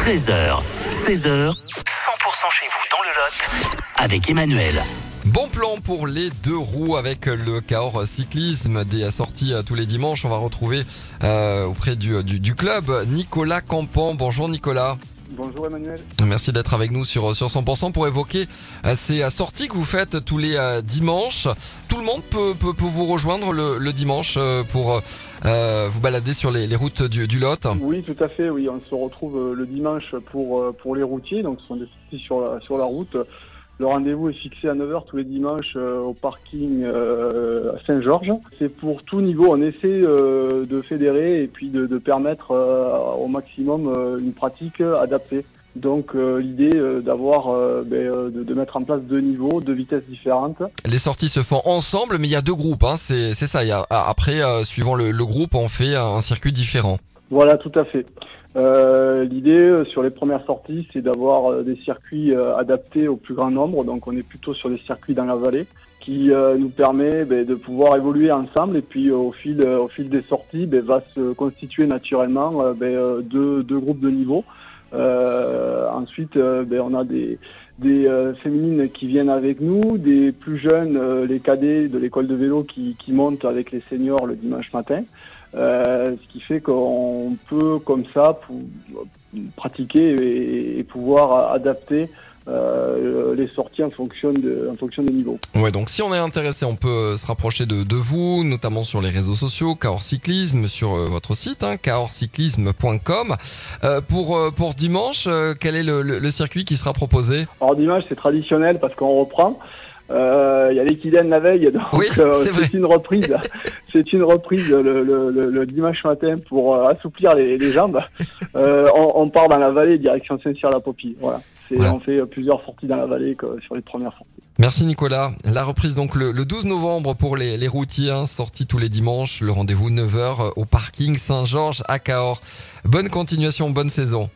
13h, 16h, 100% chez vous dans le Lot avec Emmanuel. Bon plan pour les deux roues avec le Cahors Cyclisme, des sorties euh, tous les dimanches. On va retrouver euh, auprès du, du, du club Nicolas Campan. Bonjour Nicolas. Bonjour Emmanuel. Merci d'être avec nous sur, sur 100% pour évoquer euh, ces euh, sorties que vous faites tous les euh, dimanches. Tout le monde peut, peut, peut vous rejoindre le, le dimanche pour euh, vous balader sur les, les routes du, du Lot. Oui, tout à fait. Oui, on se retrouve le dimanche pour pour les routiers. Donc, ce sont des sorties sur la sur la route. Le rendez-vous est fixé à 9h tous les dimanches euh, au parking euh, à Saint-Georges. C'est pour tout niveau. On essaie euh, de fédérer et puis de, permettre au maximum une pratique adaptée. Donc l'idée d'avoir ben, de, mettre en place deux niveaux, deux vitesses différentes. Les sorties se font ensemble, mais il y a deux groupes. Hein, c'est ça. Après, suivant le, le groupe, on fait un circuit différent. Voilà, tout à fait. Euh, L'idée euh, sur les premières sorties, c'est d'avoir euh, des circuits adaptés au plus grand nombre. Donc, on est plutôt sur des circuits dans la vallée qui nous permet ben, de pouvoir évoluer ensemble. Et puis, au fil, au fil des sorties, ben, va se constituer naturellement ben, deux, deux groupes de niveaux. Ensuite, on a des, des euh, féminines qui viennent avec nous, des plus jeunes, euh, les cadets de l'école de vélo qui, qui montent avec les seniors le dimanche matin. Euh, ce qui fait qu'on peut comme ça pratiquer et pouvoir adapter euh, les sorties en fonction, de, en fonction des niveaux. Ouais, donc si on est intéressé, on peut euh, se rapprocher de, de vous, notamment sur les réseaux sociaux, Cahors Cyclisme, sur euh, votre site, hein, cahorcyclisme.com. Euh, pour, pour dimanche, quel est le, le- le circuit qui sera proposé? Alors dimanche c'est traditionnel parce qu'on reprend. Euh, Il y a l'équidène la veille, donc Oui, c'est une reprise. c'est une reprise le, le- le- le dimanche matin pour assouplir les, les jambes. On, on part dans la vallée direction Saint-Cyr-la-Popie. Voilà. Voilà. On fait euh, plusieurs sorties dans la vallée que sur les premières sorties. Merci Nicolas. La reprise donc le, le 12 novembre pour les, les routiers, hein, sortie tous les dimanches, le rendez-vous 9h au parking Saint-Georges à Cahors. Bonne continuation, bonne saison.